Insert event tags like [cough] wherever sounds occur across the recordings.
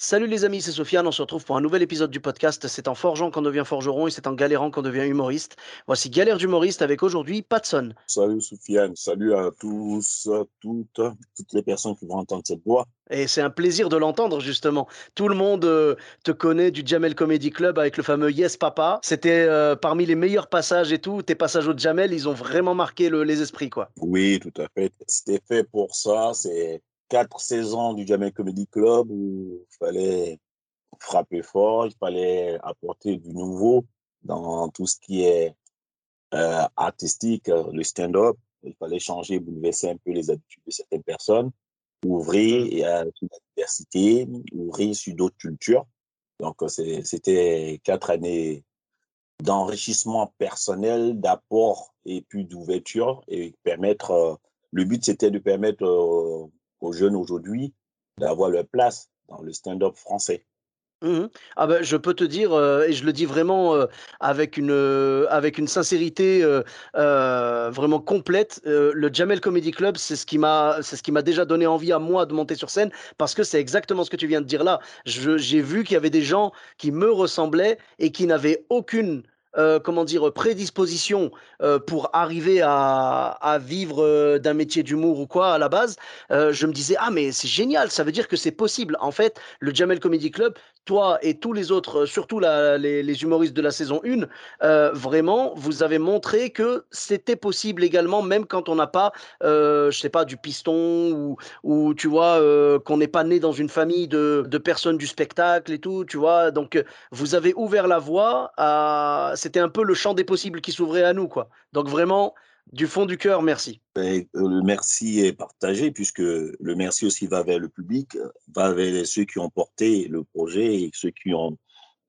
Salut les amis, c'est Sofiane. On se retrouve pour un nouvel épisode du podcast. C'est en forgeant qu'on devient forgeron et c'est en galérant qu'on devient humoriste. Voici Galère d'humoriste avec aujourd'hui Patson. Salut Soufiane, salut à tous, à toutes, toutes les personnes qui vont entendre cette voix. Et c'est un plaisir de l'entendre justement. Tout le monde euh, te connaît du Jamel Comedy Club avec le fameux Yes Papa. C'était euh, parmi les meilleurs passages et tout. Tes passages au Jamel, ils ont vraiment marqué le- les esprits quoi. Oui, tout à fait. C'était fait pour ça. C'est quatre saisons du Jamel Comedy Club où il fallait frapper fort, il fallait apporter du nouveau dans tout ce qui est euh, artistique, euh, le stand-up. Il fallait changer, bouleverser un peu les habitudes de certaines personnes, ouvrir euh, sur la diversité, ouvrir sur d'autres cultures. Donc, euh, c'était quatre années d'enrichissement personnel, d'apport et puis d'ouverture et permettre. euh, le but, c'était de permettre aux jeunes aujourd'hui d'avoir leur place dans le stand-up français. Mhm. Ah ben, je peux te dire, euh, et je le dis vraiment euh, avec, une, euh, avec une sincérité vraiment complète, le Jamel Comedy Club, c'est ce qui m'a déjà donné envie à moi de monter sur scène, parce que c'est exactement ce que tu viens de dire là. J'ai vu qu'il y avait des gens qui me ressemblaient et qui n'avaient aucune... euh, comment dire, prédisposition euh, pour arriver à, vivre euh, d'un métier d'humour ou quoi à la base, euh, je me disais, ah mais c'est génial, ça veut dire que c'est possible. En fait, le Jamel Comedy Club, toi et tous les autres, euh, surtout les, humoristes de la saison 1, euh, vraiment, vous avez montré que c'était possible également, même quand on n'a pas, euh, je sais pas, du piston ou, ou tu vois, euh, qu'on n'est pas né dans une famille de, de personnes du spectacle et tout, tu vois. Donc, vous avez ouvert la voie à. C'était un peu le champ des possibles qui s'ouvrait à nous, quoi. Donc, vraiment, du fond du cœur, merci. Et, euh, le merci est partagé puisque le merci aussi va vers le public, va vers ceux qui ont porté le projet et ceux qui ont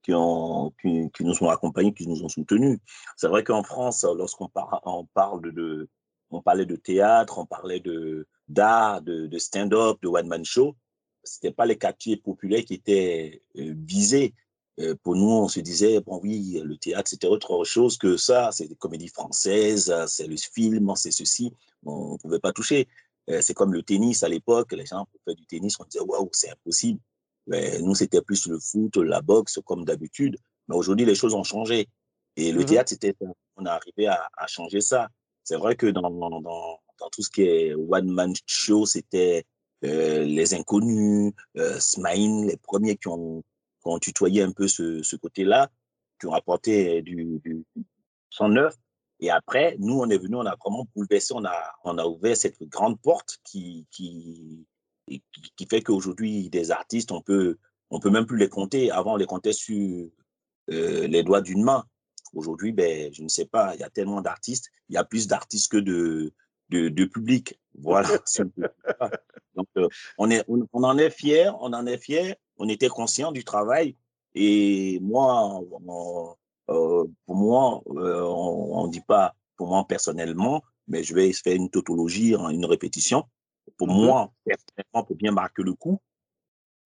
qui, nous ont accompagnés, qui nous ont soutenus. C'est vrai qu'en France, lorsqu'on par, on parle de, on parlait de théâtre, on parlait de d'art, de, de stand-up, de one-man show, c'était pas les quartiers populaires qui étaient euh, visés. Euh, pour nous, on se disait, bon oui, le théâtre, c'était autre chose que ça, c'est des comédies françaises, c'est le film, c'est ceci, on ne pouvait pas toucher. Euh, c'est comme le tennis à l'époque, les gens pour faire du tennis, on disait, waouh, c'est impossible. Mais nous, c'était plus le foot, la boxe, comme d'habitude. Mais aujourd'hui, les choses ont changé. Et le Mhm. théâtre, c'était, on est arrivé à, à changer ça. C'est vrai que dans, dans, dans, dans tout ce qui est one-man show, c'était euh, les inconnus, euh, Smaïn, les premiers qui ont, qui ont tutoyé un peu ce, ce côté-là, ont apporté du, du sang neuf. Et après, nous, on est venu, on a vraiment bouleversé, on a, on a ouvert cette grande porte qui, qui, qui, fait qu'aujourd'hui, des artistes, on peut, on peut même plus les compter. Avant, on les comptait sur euh, les doigts d'une main. Aujourd'hui, ben, je ne sais pas, il y a tellement d'artistes, il y a plus d'artistes que de, de, public. Voilà. [laughs] Donc, euh, on, est, on, en est fiers, on en est fiers, on était conscient du travail. Et moi, on- euh, pour moi, euh, on ne dit pas pour moi personnellement, mais je vais faire une tautologie, hein, une répétition. Pour Mhm. moi, personnellement, pour bien marquer le coup,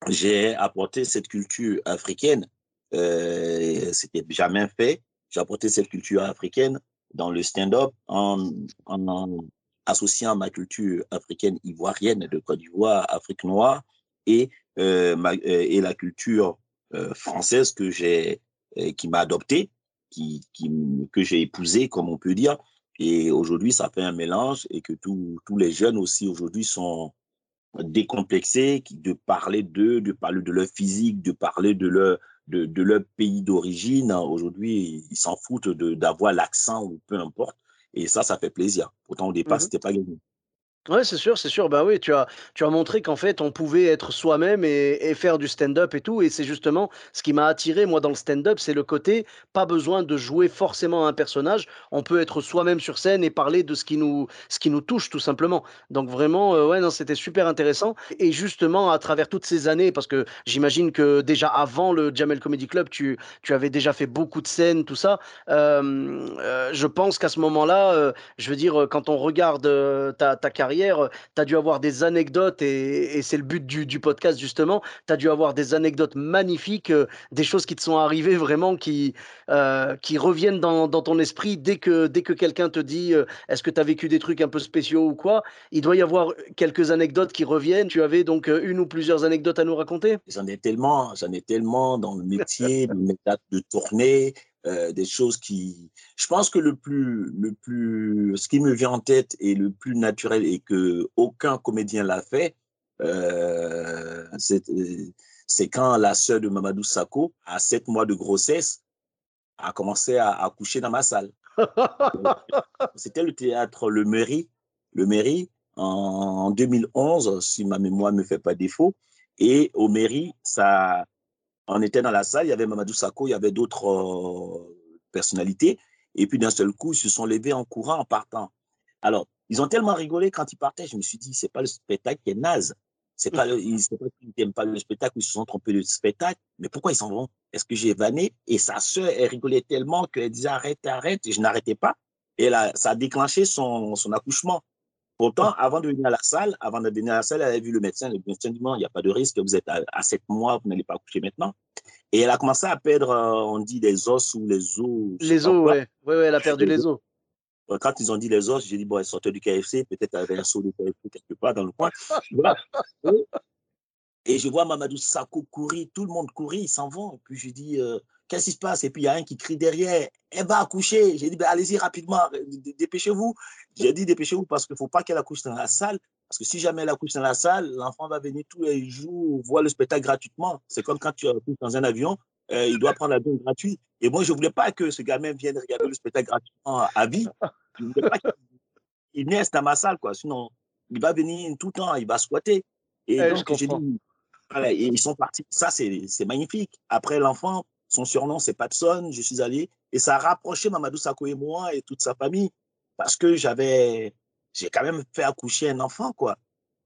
j'ai apporté cette culture africaine. Euh, C'était jamais fait. J'ai apporté cette culture africaine dans le stand-up en, en, en associant ma culture africaine ivoirienne de Côte d'Ivoire, Afrique noire et, euh, ma, euh, et la culture euh, française que j'ai, qui m'a adopté, qui, qui, que j'ai épousé, comme on peut dire. Et aujourd'hui, ça fait un mélange et que tous tous les jeunes aussi aujourd'hui sont décomplexés, qui- de parler d'eux, de parler de leur physique, de parler de leur, de, de leur pays d'origine. Aujourd'hui, ils s'en foutent de- d'avoir l'accent ou peu importe. Et ça, ça fait plaisir. Pourtant, au départ, Mhm. c'était pas gagné. Ouais, c'est sûr, c'est sûr. Bah oui, tu as, tu as montré qu'en fait, on pouvait être soi-même et, faire du stand-up et tout. Et c'est justement ce qui m'a attiré, moi, dans le stand-up, c'est le côté, pas besoin de jouer forcément un personnage. On peut être soi-même sur scène et parler de ce qui nous, ce qui nous touche, tout simplement. Donc vraiment, euh, ouais, non, c'était super intéressant. Et justement, à travers toutes ces années, parce que j'imagine que déjà avant le Jamel Comedy Club, tu, tu avais déjà fait beaucoup de scènes, tout ça. Euh, euh, je pense qu'à ce moment-là, euh, je veux dire, quand on regarde ta, ta carrière, tu as dû avoir des anecdotes, et, c'est le but du, podcast justement, tu as dû avoir des anecdotes magnifiques, euh, des choses qui te sont arrivées vraiment, qui, euh, qui reviennent dans, ton esprit dès que, dès que quelqu'un te dit euh, est-ce que tu as vécu des trucs un peu spéciaux ou quoi? Il doit y avoir quelques anecdotes qui reviennent. Tu avais donc euh, une ou plusieurs anecdotes à nous raconter? J'en ai tellement, j'en ai tellement dans le métier, de tournée, euh, des choses qui. Je pense que le plus, le plus, ce qui me vient en tête et le plus naturel et que aucun comédien l'a fait, euh, c'est quand la sœur de Mamadou Sakho, à sept mois de grossesse, a commencé à, à coucher dans ma salle. [laughs] C'était le théâtre Le Mairie, Le Mairie en 2011, si ma mémoire ne me fait pas défaut. Et au Mairie, ça, on était dans la salle, il y avait Mamadou Sakho, il y avait d'autres euh, personnalités. Et puis d'un seul coup, ils se sont levés en courant, en partant. Alors, ils ont tellement rigolé quand ils partaient, je me suis dit, c'est pas le spectacle qui est naze. C'est pas, le, ils n'aiment pas le spectacle, ils se sont trompés de spectacle. Mais pourquoi ils s'en vont? Est-ce que j'ai vanné? Et sa sœur, elle rigolait tellement qu'elle disait arrête, arrête. Et je n'arrêtais pas. Et là, ça a déclenché son, son accouchement. Pourtant, avant de venir à la salle, avant de venir à la salle, elle avait vu le médecin. Le médecin dit il n'y a pas de risque, vous êtes à, à 7 mois, vous n'allez pas accoucher maintenant. Et elle a commencé à perdre, on dit, les os ou les os. Les os, ouais. ouais. Ouais, elle a perdu les os. Quand ils ont dit les os, j'ai dit, bon, elle sortait du KFC, peut-être elle avait un saut de KFC quelque part dans le coin. Voilà. Et je vois Mamadou Sakho courir, tout le monde courir, ils s'en vont. Et puis je dis, euh, qu'est-ce qui se passe? Et puis il y a un qui crie derrière, elle va accoucher. J'ai dit, ben, allez-y rapidement, dépêchez-vous. J'ai dit, dépêchez-vous parce qu'il ne faut pas qu'elle accouche dans la salle. Parce que si jamais elle accouche dans la salle, l'enfant va venir tous les jours voir le spectacle gratuitement. C'est comme quand tu accouches dans un avion, euh, il doit prendre l'avion gratuit. Et moi, je ne voulais pas que ce gamin vienne regarder le spectacle gratuitement à vie. Je ne voulais pas qu'il naisse dans ma salle, quoi. Sinon, il va venir tout le temps, il va squatter. Et Eh, donc, j'ai dit, voilà, et ils sont partis. Ça, c'est magnifique. Après, l'enfant, son surnom, c'est Patson. Je suis allé et ça a rapproché Mamadou Sakho et moi et toute sa famille parce que j'avais, j'ai quand même fait accoucher un enfant, quoi.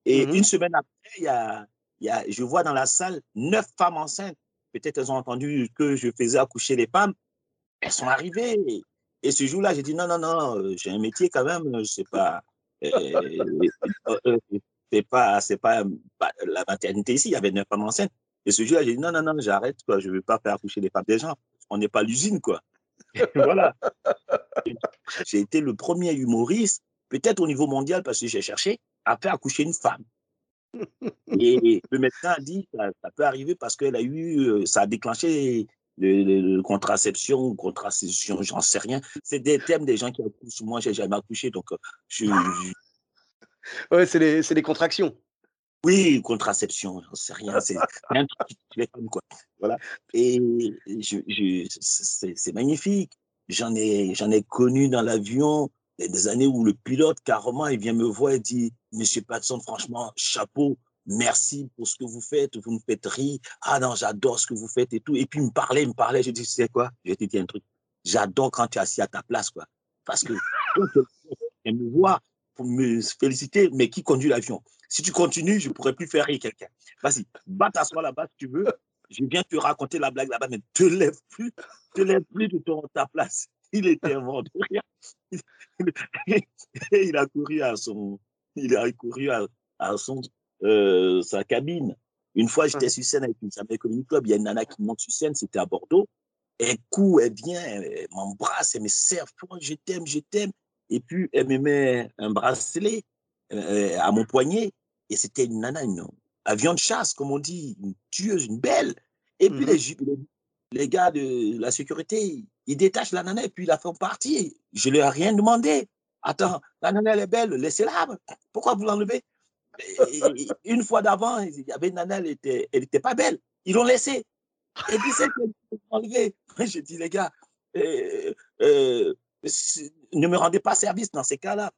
Et Mhm. une semaine après, il y a, y a, je vois dans la salle neuf femmes enceintes. Peut-être elles ont entendu que je faisais accoucher les femmes. Elles sont arrivées. Et ce jour-là, j'ai dit non, non, non, euh, j'ai un métier quand même. Je sais pas. euh, euh, euh, c'est pas, c'est pas bah, la maternité ici. Il y avait neuf femmes enceintes. Et ce jour-là, j'ai dit non, non, non, j'arrête, quoi. Je ne veux pas faire accoucher les femmes des gens. On n'est pas l'usine, quoi. [laughs] voilà. J'ai été le premier humoriste, peut-être au niveau mondial, parce que j'ai cherché à faire accoucher une femme. [laughs] Et le médecin a dit ça, ça peut arriver parce qu'elle a eu, euh, ça a déclenché le, le- le contraception, contraception, j'en sais rien. C'est des termes des gens qui accouchent. Moi, j'ai jamais accouché, donc euh, je, je- Ouais, c'est les, les contractions. Oui, contraception, j'en sais rien. C'est un truc quoi. Voilà. Et je, je, c'est magnifique. J'en ai, j'en ai connu dans l'avion des années où le pilote, carrément, il vient me voir et dit Monsieur Patson, franchement, chapeau, merci pour ce que vous faites, vous me faites rire. Ah non, j'adore ce que vous faites et tout. Et puis, il me parlait, il me parlait. Je dis Tu sais quoi? Je te dire un truc. J'adore quand tu es assis à ta place, quoi. Parce que elle me voit me féliciter, mais qui conduit l'avion Si tu continues, je ne pourrais plus faire rire quelqu'un. Vas-y, va t'asseoir là-bas si tu veux. Je viens te raconter la blague là-bas, mais te lève plus, te lève plus de ton, ta place. Il était mort de rire. Et il a couru à son, il a couru à, à son, euh, sa cabine. Une fois, j'étais sur scène avec une Comedy Club. Il y a une nana qui monte sur scène, c'était à Bordeaux. Elle court, elle vient, elle m'embrasse, elle me serre, je t'aime, je t'aime. Et puis, elle me met un bracelet euh, à mon poignet. Et c'était une nana, une avion de chasse, comme on dit, une tueuse, une belle. Et puis, Mhm. les, les, gars de la sécurité, ils détachent la nana et puis ils la font partir. Je leur ai rien demandé. Attends, la nana, elle est belle, laissez-la. Pourquoi vous l'enlevez? Une fois d'avant, il y avait une nana, elle était, elle était pas belle. Ils l'ont laissée. Et puis, c'est qu'elle enlevée. [laughs] Je dis, les gars, euh, euh, ne me rendez pas service dans ces cas-là.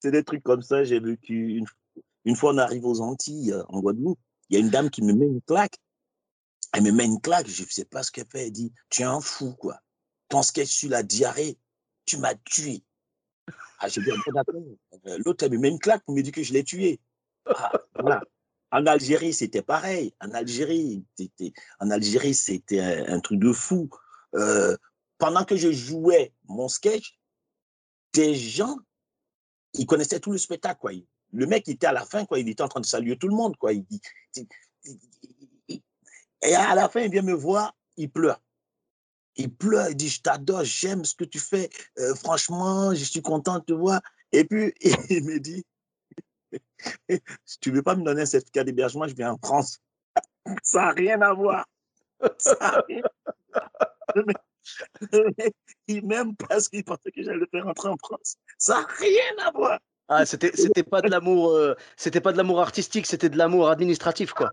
c'est des trucs comme ça. J'ai vécu une, une fois, on arrive aux Antilles, euh, en Guadeloupe. Il y a une dame qui me met une claque. Elle me met une claque. Je ne sais pas ce qu'elle fait. Elle dit Tu es un fou, quoi. Ton sketch sur la diarrhée, tu m'as tué. Ah, j'ai dit euh, L'autre, elle me met une claque pour me dire que je l'ai tué. Ah, voilà. En Algérie, c'était pareil. En Algérie, c'était, en Algérie, c'était un, truc de fou. Euh, pendant que je jouais mon sketch, des gens, ils connaissaient tout le spectacle. Le mec, était à la fin, il était en train de saluer tout le monde. Et à la fin, il vient me voir, il pleure. Il pleure, il dit, je t'adore, j'aime ce que tu fais. Euh, franchement, je suis content de te voir. Et puis, [laughs] il me dit, si tu ne veux pas me donner un certificat d'hébergement, je viens en France. Ça n'a rien à voir. [laughs] Ça rien [laughs] Il m'aime parce qu'il pensait que j'allais le faire rentrer en France. Ça n'a rien à voir. Ah, c'était, pas de l'amour, euh, c'était pas de l'amour artistique, c'était de l'amour administratif, quoi.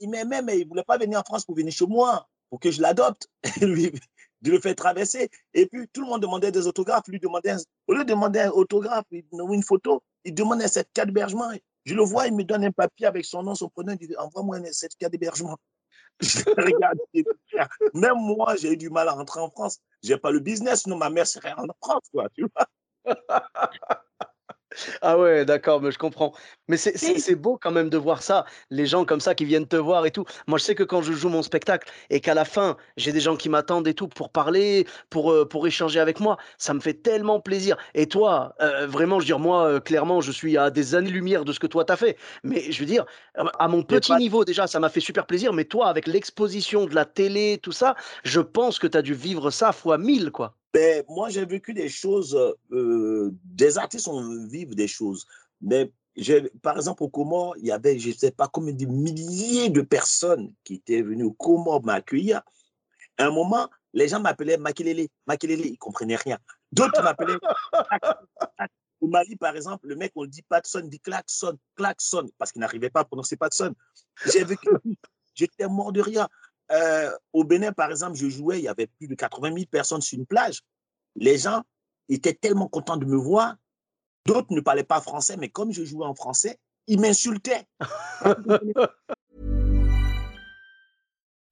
Il m'aimait, mais il voulait pas venir en France pour venir chez moi, pour que je l'adopte. [laughs] Lui, de le faire traverser. Et puis, tout le monde demandait des autographes. Lui demandait, au lieu de demander un autographe ou une photo, il demande un certificat d'hébergement. Je le vois, il me donne un papier avec son nom, son prénom, il dit Envoie-moi un certificat d'hébergement. Je regarde, même moi, j'ai eu du mal à rentrer en France. Je n'ai pas le business, sinon ma mère serait en France, quoi, tu vois. Ah ouais, d'accord, mais je comprends. Mais c'est beau quand même de voir ça, les gens comme ça qui viennent te voir et tout. Moi, je sais que quand je joue mon spectacle et qu'à la fin, j'ai des gens qui m'attendent et tout pour parler, pour, euh, pour échanger avec moi, ça me fait tellement plaisir. Et toi, euh, vraiment, je veux dire, moi, euh, clairement, je suis à des années-lumière de ce que toi t'as fait. Mais je veux dire, à mon petit niveau déjà, ça m'a fait super plaisir. Mais toi, avec l'exposition de la télé, tout ça, je pense que tu as dû vivre ça fois mille, quoi. Ben, moi, j'ai vécu des choses, euh, des artistes on vivent des choses. Mais par exemple, au Comores, il y avait, je ne sais pas combien de milliers de personnes qui étaient venues au Comores m'accueillir. À un moment, les gens m'appelaient Makilele, Makilele, ils ne comprenaient rien. D'autres m'appelaient. Au Mali, par exemple, le mec, on dit pas de son, il dit klaxon, klaxon, parce qu'il n'arrivait pas à prononcer pas de son. J'ai vécu, j'étais mort de rien. Euh, au Bénin, par exemple, je jouais, il y avait plus de 80 000 personnes sur une plage. Les gens étaient tellement contents de me voir. D'autres ne parlaient pas français, mais comme je jouais en français, ils m'insultaient. [laughs]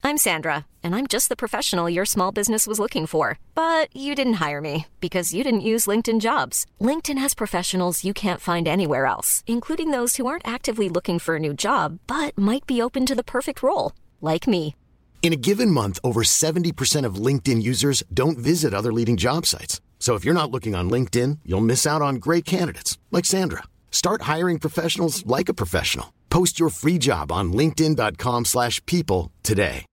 I'm Sandra, and I'm just the professional your small business was looking for. But you didn't hire me because you didn't use LinkedIn jobs. LinkedIn has professionals you can't find anywhere else, including those who aren't actively looking for a new job, but might be open to the perfect role, like me. In a given month, over 70% of LinkedIn users don't visit other leading job sites. So if you're not looking on LinkedIn, you'll miss out on great candidates like Sandra. Start hiring professionals like a professional. Post your free job on linkedin.com/people today.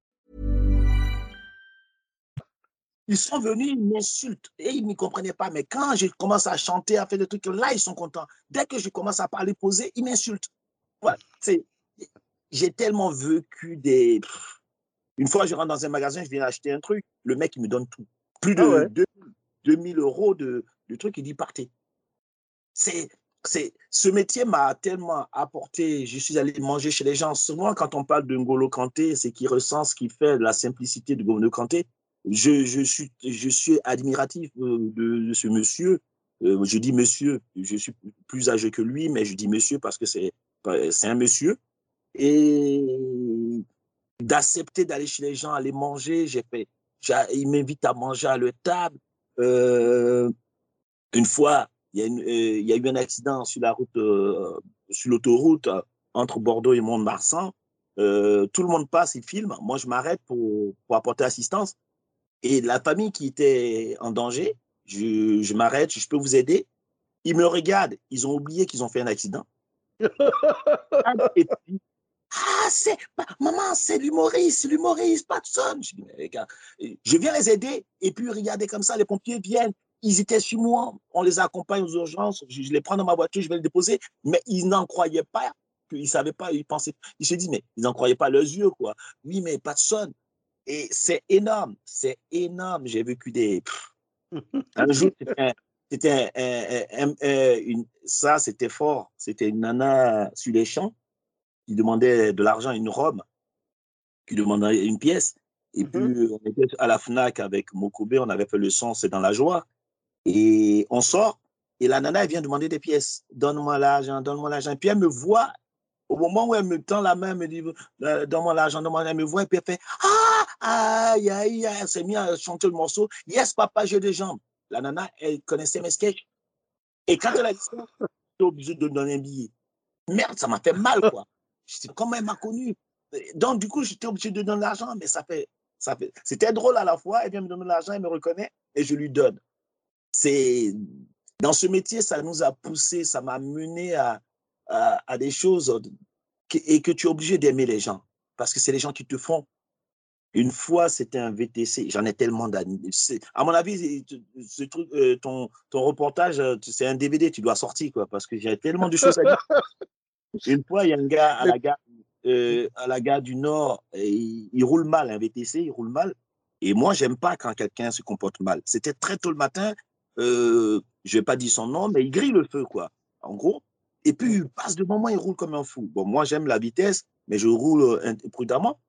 Ils sont venus, ils m'insultent et ils ne comprenaient pas. Mais quand je commence à chanter, à faire des trucs, là, ils sont contents. Dès que je commence à parler posé, ils m'insultent. Ouais, j'ai tellement vécu des une fois, je rentre dans un magasin, je viens acheter un truc, le mec, il me donne tout. Plus de 2000 ah euros de, de trucs, il dit partez. C'est, c'est, ce métier m'a tellement apporté. Je suis allé manger chez les gens. Souvent, quand on parle de Ngolo Kanté, c'est qui ressent ce qui fait la simplicité de Ngolo Kanté. Je, je, suis, je suis admiratif euh, de, ce monsieur. Euh, je dis monsieur, je suis plus âgé que lui, mais je dis monsieur parce que c'est, c'est un monsieur. Et d'accepter d'aller chez les gens, aller manger. J'ai fait, ils m'invitent à manger à leur table. Euh, une fois, il y, a euh, il y, a eu un accident sur la route, euh, sur l'autoroute entre Bordeaux et Mont-de-Marsan. tout le monde passe, il filme. Moi, je m'arrête pour, pour, apporter assistance. Et la famille qui était en danger, je, je m'arrête, je peux vous aider. Ils me regardent, ils ont oublié qu'ils ont fait un accident. [laughs] et puis, ah, c'est, maman, c'est l'humoriste, l'humoriste, Patson. Je dis, mais gars, je viens les aider. Et puis, regardez comme ça, les pompiers viennent. Ils étaient sur moi. On les accompagne aux urgences. Je, les prends dans ma voiture, je vais les déposer. Mais ils n'en croyaient pas. Ils ne savaient pas. Ils pensaient. Ils se disent, mais ils n'en croyaient pas leurs yeux, quoi. Oui, mais Patson. Et c'est énorme. C'est énorme. J'ai vécu des. [laughs] un jour, c'était un, ça, c'était fort. C'était une nana sur les champs qui demandait de l'argent, une robe, qui demandait une pièce. Et puis, mm-hmm. on était à la FNAC avec Mokobe, on avait fait le son, c'est dans la joie. Et on sort, Et la nana, elle vient demander des pièces. Donne-moi l'argent, donne-moi l'argent. Puis elle me voit, au moment où elle me tend la main, elle me dit, euh, donne-moi l'argent, donne-moi l'argent. Elle me voit et puis elle fait, ah, aïe, aïe, aïe. Elle s'est mise à chanter le morceau. Yes, papa, j'ai des jambes. La nana, elle connaissait mes sketchs. Et quand elle a dit ça, j'étais obligé de donner un billet. Merde, ça m'a fait mal, quoi. Je comment elle m'a connu. Donc, du coup, j'étais obligé de donner l'argent, mais ça fait, ça fait, c'était drôle à la fois. Elle vient me donner l'argent, elle me reconnaît et je lui donne. C'est, dans ce métier, ça nous a poussé, ça m'a mené à, à, des choses et que tu es obligé d'aimer les gens parce que c'est les gens qui te font. Une fois, c'était un VTC. J'en ai tellement d'années. À mon avis, ce truc, euh, ton, ton reportage, euh, c'est un DVD, tu dois sortir, quoi, parce que j'ai tellement de choses à dire. [laughs] Une fois, il y a un gars à la gare, euh, à la gare du Nord, et il, roule mal, un VTC, il roule mal. Et moi, j'aime pas quand quelqu'un se comporte mal. C'était très tôt le matin. Euh, je vais pas dire son nom, mais il grille le feu, quoi. En gros. Et puis, il passe devant moi, il roule comme un fou. Bon, moi, j'aime la vitesse, mais je roule prudemment.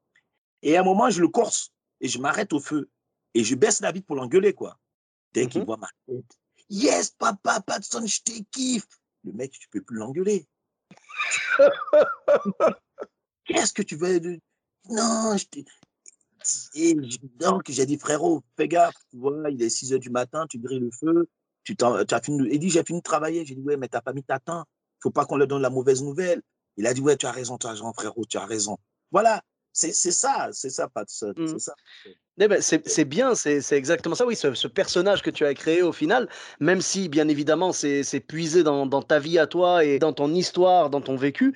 Et à un moment, je le corse et je m'arrête au feu. Et je baisse la vitre pour l'engueuler, quoi. Dès qu'il mhm. voit ma tête. Yes, papa, Patson, je te kiffe. Le mec, tu peux plus l'engueuler. [laughs] Qu'est-ce que tu veux Non, je Et donc, j'ai dit, frérot, fais gaffe, tu vois, il est 6 heures du matin, tu grilles le feu, tu, as fini, il dit, j'ai fini de travailler. J'ai dit, ouais, mais t'as pas mis ta temps. Faut pas qu'on leur donne la mauvaise nouvelle. Il a dit, ouais, tu as raison, tu as raison, frérot, tu as raison. Voilà, c'est ça, c'est ça, Pat. C'est mmh. ça. Eh ben, c'est bien, c'est exactement ça, oui, ce, personnage que tu as créé au final, même si bien évidemment c'est puisé dans, dans, ta vie à toi et dans ton histoire, dans ton vécu,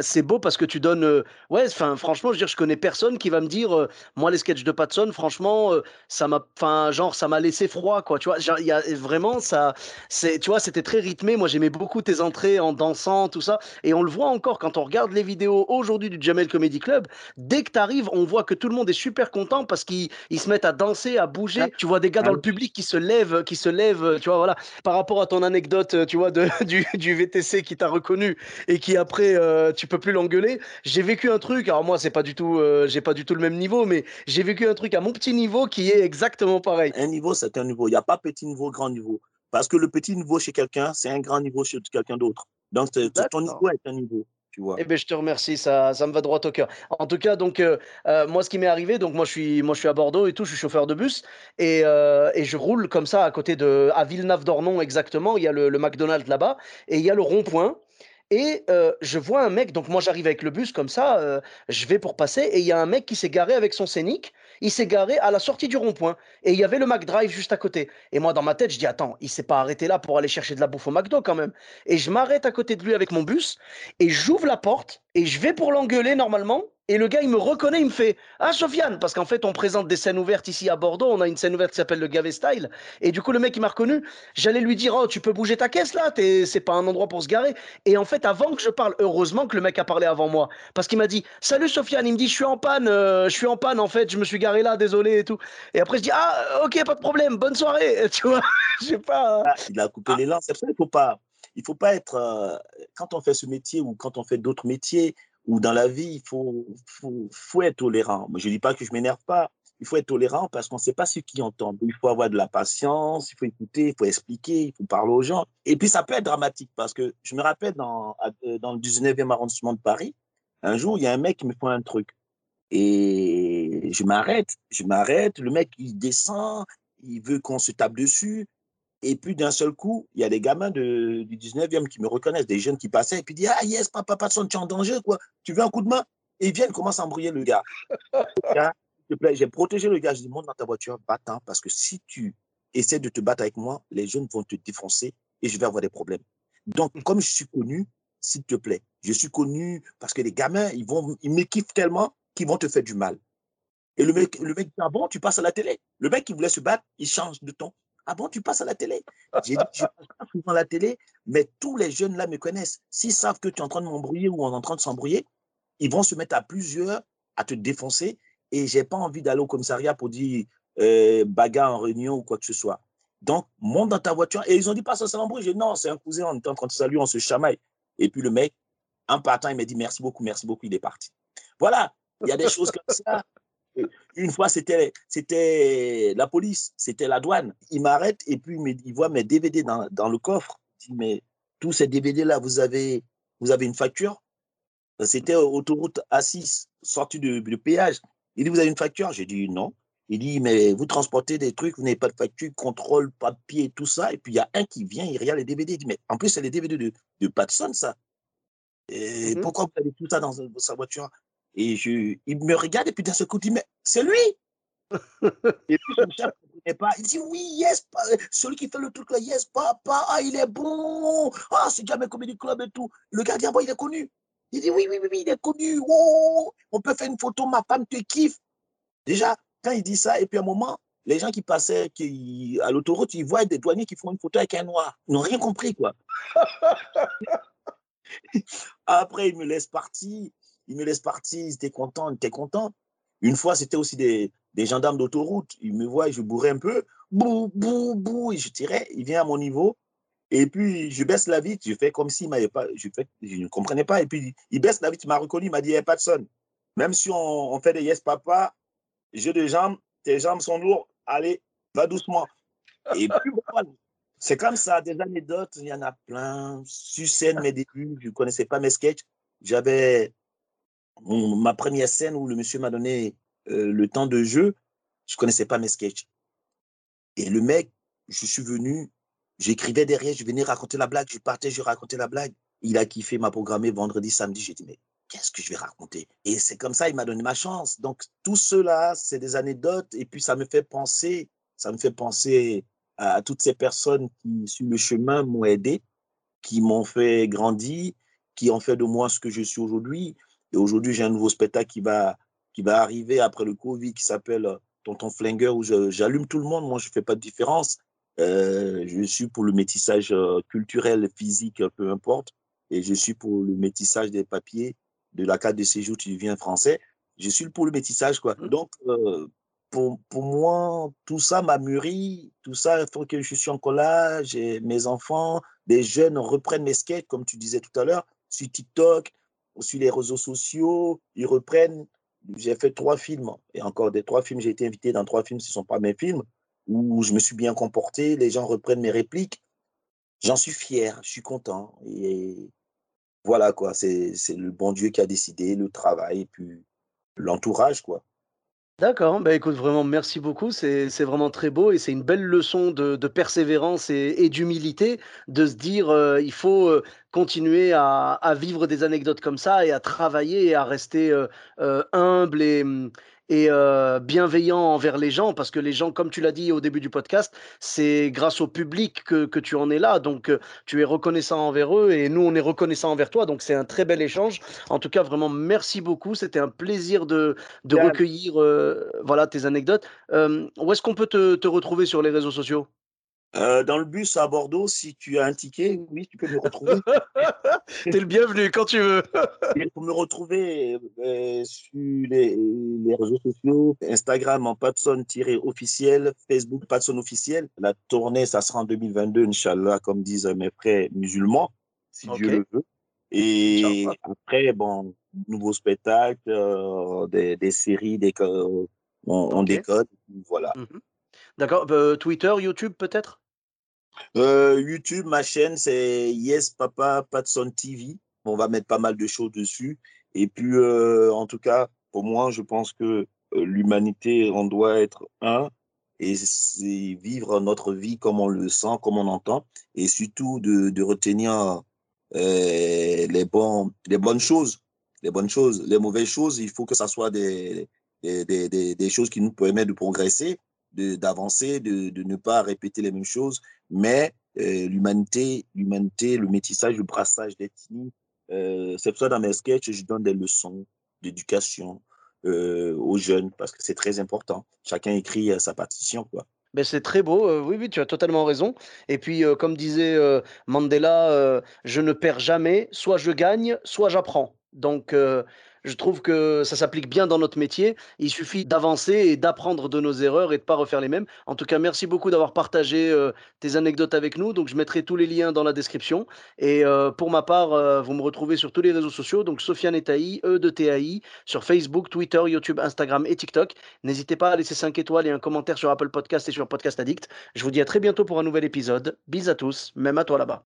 c'est beau parce que tu donnes, ouais, enfin franchement, je veux dire, je connais personne qui va me dire, moi les sketchs de Patson, franchement, ça m'a, enfin genre ça m'a laissé froid, quoi, tu vois, il y a vraiment ça, c'est, tu vois, c'était très rythmé, moi j'aimais beaucoup tes entrées en dansant, tout ça, et on le voit encore quand on regarde les vidéos aujourd'hui du Jamel Comedy Club, dès que tu arrives, on voit que tout le monde est super content parce qu'ils se mettent à danser, à bouger. Tu vois des gars dans le public qui se lèvent, qui se lèvent, tu vois, voilà. Par rapport à ton anecdote, tu vois, de, [laughs] du, VTC qui t'a reconnu et qui après, euh, tu peux plus l'engueuler. J'ai vécu un truc, alors moi, c'est pas du tout, euh, j'ai pas du tout le même niveau, mais j'ai vécu un truc à mon petit niveau qui est exactement pareil. Un niveau, c'est un niveau. Il n'y a pas petit niveau, grand niveau. Parce que le petit niveau chez quelqu'un, c'est un grand niveau chez quelqu'un d'autre. Donc, ton niveau est un niveau. Eh ben, je te remercie, ça, ça me va droit au cœur. En tout cas, donc euh, euh, moi, ce qui m'est arrivé, donc moi je suis, moi je suis à Bordeaux et tout, je suis chauffeur de bus et, euh, et je roule comme ça à côté de, à Villeneuve-d'Ornon exactement. Il y a le, le McDonald's là-bas et il y a le rond-point. Et je vois un mec, donc moi j'arrive avec le bus comme ça, je vais pour passer, et il y a un mec qui s'est garé avec son scénic, il s'est garé à la sortie du rond-point, et il y avait le McDrive juste à côté. Et moi dans ma tête, je dis, attends, il s'est pas arrêté là pour aller chercher de la bouffe au McDo quand même. Et je m'arrête à côté de lui avec mon bus, et j'ouvre la porte, et je vais pour l'engueuler normalement, et le gars, il me reconnaît, il me fait Ah, Sofiane Parce qu'en fait, on présente des scènes ouvertes ici à Bordeaux. On a une scène ouverte qui s'appelle le Gavé Style. Et du coup, le mec, il m'a reconnu. J'allais lui dire Oh, tu peux bouger ta caisse là C'est pas un endroit pour se garer. Et en fait, avant que je parle, heureusement que le mec a parlé avant moi. Parce qu'il m'a dit Salut Sofiane. Il me dit Je suis en panne. Euh, je suis en panne, en fait. Je me suis garé là, désolé et tout. Et après, je dis Ah, ok, pas de problème. Bonne soirée. [laughs] Tu vois Je sais pas. Ah, il a coupé l'élan. C'est ça, il faut pas. Il faut pas être. Euh, quand on fait ce métier ou quand on fait d'autres métiers, ou dans la vie, il faut, faut, être tolérant. je ne dis pas que je m'énerve pas. Il faut être tolérant parce qu'on ne sait pas ce qui entend. Il faut avoir de la patience, il faut écouter, il faut expliquer, il faut parler aux gens. Et puis, ça peut être dramatique parce que je me rappelle dans, euh, dans le 19e arrondissement de Paris, un jour, il y a un mec qui me fait un truc. Et je m'arrête, je m'arrête. Le mec, il descend, il veut qu'on se tape dessus. Et puis d'un seul coup, il y a des gamins du 19e qui me reconnaissent, des jeunes qui passaient, et puis disent Ah yes, papa, Patson, tu es en danger, quoi. Tu veux un coup de main? Et ils viennent, commencent à embrouiller le gars. S'il te plaît, j'ai protégé le gars. Je dis Monte dans ta voiture, battant, parce que si tu essaies de te battre avec moi, les jeunes vont te défoncer et je vais avoir des problèmes. Donc, comme je suis connu, s'il te plaît, je suis connu parce que les gamins, ils, vont, ils me kiffent tellement qu'ils vont te faire du mal. Et le mec, le mec dit Ah bon, tu passes à la télé? Le mec qui voulait se battre, il change de ton. Ah bon, tu passes à la télé? J'ai dit, je passe pas souvent à la télé, mais tous les jeunes là me connaissent. S'ils savent que tu es en train de m'embrouiller ou on est en train de s'embrouiller, ils vont se mettre à plusieurs à te défoncer. Et j'ai pas envie d'aller au commissariat pour dire euh, bagarre en réunion ou quoi que ce soit. Donc, monte dans ta voiture. Et ils ont dit, pas ça, c'est l'embrouille. J'ai dit, non, c'est un cousin, on était en train de saluer, on se chamaille. Et puis le mec, en partant, il m'a dit, merci beaucoup, merci beaucoup, il est parti. Voilà, il y a des choses comme ça Une fois, c'était, c'était la police, c'était la douane. Il m'arrête et puis il voit mes DVD dans, dans le coffre. Il dit, mais tous ces DVD-là, vous avez, vous avez une facture? C'était autoroute A6, sortie de, de péage. Il dit, vous avez une facture? J'ai dit, non. Il dit, mais vous transportez des trucs, vous n'avez pas de facture, contrôle, papier, tout ça. Et puis, il y a un qui vient, il regarde les DVD. Il dit, mais en plus, c'est les DVD de, de Patson, ça. Et mmh pourquoi vous avez tout ça dans sa voiture? Et je, il me regarde et puis d'un seul coup, il dit, mais c'est lui Et puis, son chef ne pas. Il dit, oui, yes, celui qui fait le truc là, yes, papa, ah, il est bon. Ah, c'est jamais Comedy Club et tout. Le gardien, bon, il est connu. Il dit, oui, oui, oui, il est connu. Oh, on peut faire une photo, ma femme te kiffe. Déjà, quand il dit ça, et puis à un moment, les gens qui passaient qui, à l'autoroute, ils voient des douaniers qui font une photo avec un noir. Ils n'ont rien compris, quoi. [laughs] Après, il me laisse partir. Il me laisse partir. Ils étaient contents, ils étaient contents. Une fois, c'était aussi des, des gendarmes d'autoroute. Ils me voient, je bourrais un peu. Bou, bou, bou. Et je tirais. Il vient à mon niveau. Et puis, je baisse la vitre. Je fais comme s'il m'avait pas. Je, fais, je ne comprenais pas. Et puis, il baisse la vitre. Il m'a reconnu. Il m'a dit, il n'y a pas de son. Même si on, on fait des yes papa, j'ai des jambes, tes jambes sont lourdes, allez, va doucement. Et puis, [laughs] c'est comme ça, des anecdotes, il y en a plein. Sur scène, mes débuts, je ne connaissais pas mes sketchs. J'avais ma première scène où le monsieur m'a donné euh, le temps de jeu, je connaissais pas mes sketchs. Et le mec, je suis venu, j'écrivais derrière, je venais raconter la blague, je partais, je racontais la blague. Il a kiffé, m'a programmé vendredi, samedi. J'ai dit, mais qu'est-ce que je vais raconter? Et c'est comme ça, il m'a donné ma chance. Donc, tout cela, c'est des anecdotes. Et puis, ça me fait penser, ça me fait penser à, toutes ces personnes qui, sur le chemin, m'ont aidé, qui m'ont fait grandir, qui ont fait de moi ce que je suis aujourd'hui. Et aujourd'hui, j'ai un nouveau spectacle qui va, qui va arriver après le Covid qui s'appelle euh, Tonton Flingueur, où j'allume tout le monde. Moi, je ne fais pas de différence. Euh, je suis pour le métissage euh, culturel, physique, peu importe. Et je suis pour le métissage des papiers de la carte de séjour, tu deviens français. Je suis pour le métissage, quoi. Mmh. Donc, euh, pour, pour, moi, tout ça m'a mûri, tout ça, il faut que je suis en collage, et mes enfants, des jeunes reprennent mes skates, comme tu disais tout à l'heure, sur TikTok, sur les réseaux sociaux, ils reprennent. J'ai fait trois films, et encore des trois films, j'ai été invité dans trois films, ce ne sont pas mes films, où je me suis bien comporté, les gens reprennent mes répliques. J'en suis fier, je suis content. Et voilà, quoi. C'est le bon Dieu qui a décidé, le travail, puis l'entourage, quoi. D'accord, bah écoute, vraiment, merci beaucoup. C'est vraiment très beau et c'est une belle leçon de, persévérance et, d'humilité de se dire euh, il faut euh, continuer à, vivre des anecdotes comme ça et à travailler et à rester euh, humble et, et euh, bienveillant envers les gens, parce que les gens, comme tu l'as dit au début du podcast, c'est grâce au public que, que, tu en es là. Donc, euh, tu es reconnaissant envers eux et nous, on est reconnaissant envers toi. Donc, c'est un très bel échange. En tout cas, vraiment, merci beaucoup. C'était un plaisir de, de recueillir euh, voilà, tes anecdotes. où est-ce qu'on peut te, te retrouver sur les réseaux sociaux? Euh, dans le bus à Bordeaux, si tu as un ticket, oui, tu peux me retrouver. [laughs] tu es le bienvenu quand tu veux. pour me retrouver euh, sur les, les, réseaux sociaux, Instagram en Patson-officiel, Facebook Patson officiel. La tournée, ça sera en 2022, Inch'Allah, comme disent mes frères musulmans, si Dieu le veut. Et après, bon, nouveaux spectacles, euh, des, des, séries, des, on, on décode, voilà. Mhm. D'accord. Twitter, YouTube peut-être? Euh, YouTube, ma chaîne, c'est Yes Papa Patson TV. On va mettre pas mal de choses dessus. Et puis, euh, en tout cas, pour moi, je pense que euh, l'humanité, on doit être un et vivre notre vie comme on le sent, comme on entend, et surtout de, retenir les, les bonnes choses. Les bonnes choses, les mauvaises choses, il faut que ça soit des choses qui nous permettent de progresser d'avancer, de, de, ne pas répéter les mêmes choses, mais euh, l'humanité, l'humanité, le métissage, le brassage d'ethnie, euh, c'est pour ça dans mes sketchs, je donne des leçons d'éducation euh, aux jeunes parce que c'est très important. Chacun écrit sa partition, quoi. Ben c'est très beau, oui, oui, tu as totalement raison. Et puis, comme disait Mandela, je ne perds jamais, soit je gagne, soit j'apprends. Donc, euh, je trouve que ça s'applique bien dans notre métier. Il suffit d'avancer et d'apprendre de nos erreurs et de ne pas refaire les mêmes. En tout cas, merci beaucoup d'avoir partagé euh, tes anecdotes avec nous. Donc, je mettrai tous les liens dans la description. Et euh, pour ma part, vous me retrouvez sur tous les réseaux sociaux. Donc, Sofiane Etaï, E de TAI, sur Facebook, Twitter, YouTube, Instagram et TikTok. N'hésitez pas à laisser 5 étoiles et un commentaire sur Apple Podcast et sur Podcast Addict. Je vous dis à très bientôt pour un nouvel épisode. Bis à tous, même à toi là-bas.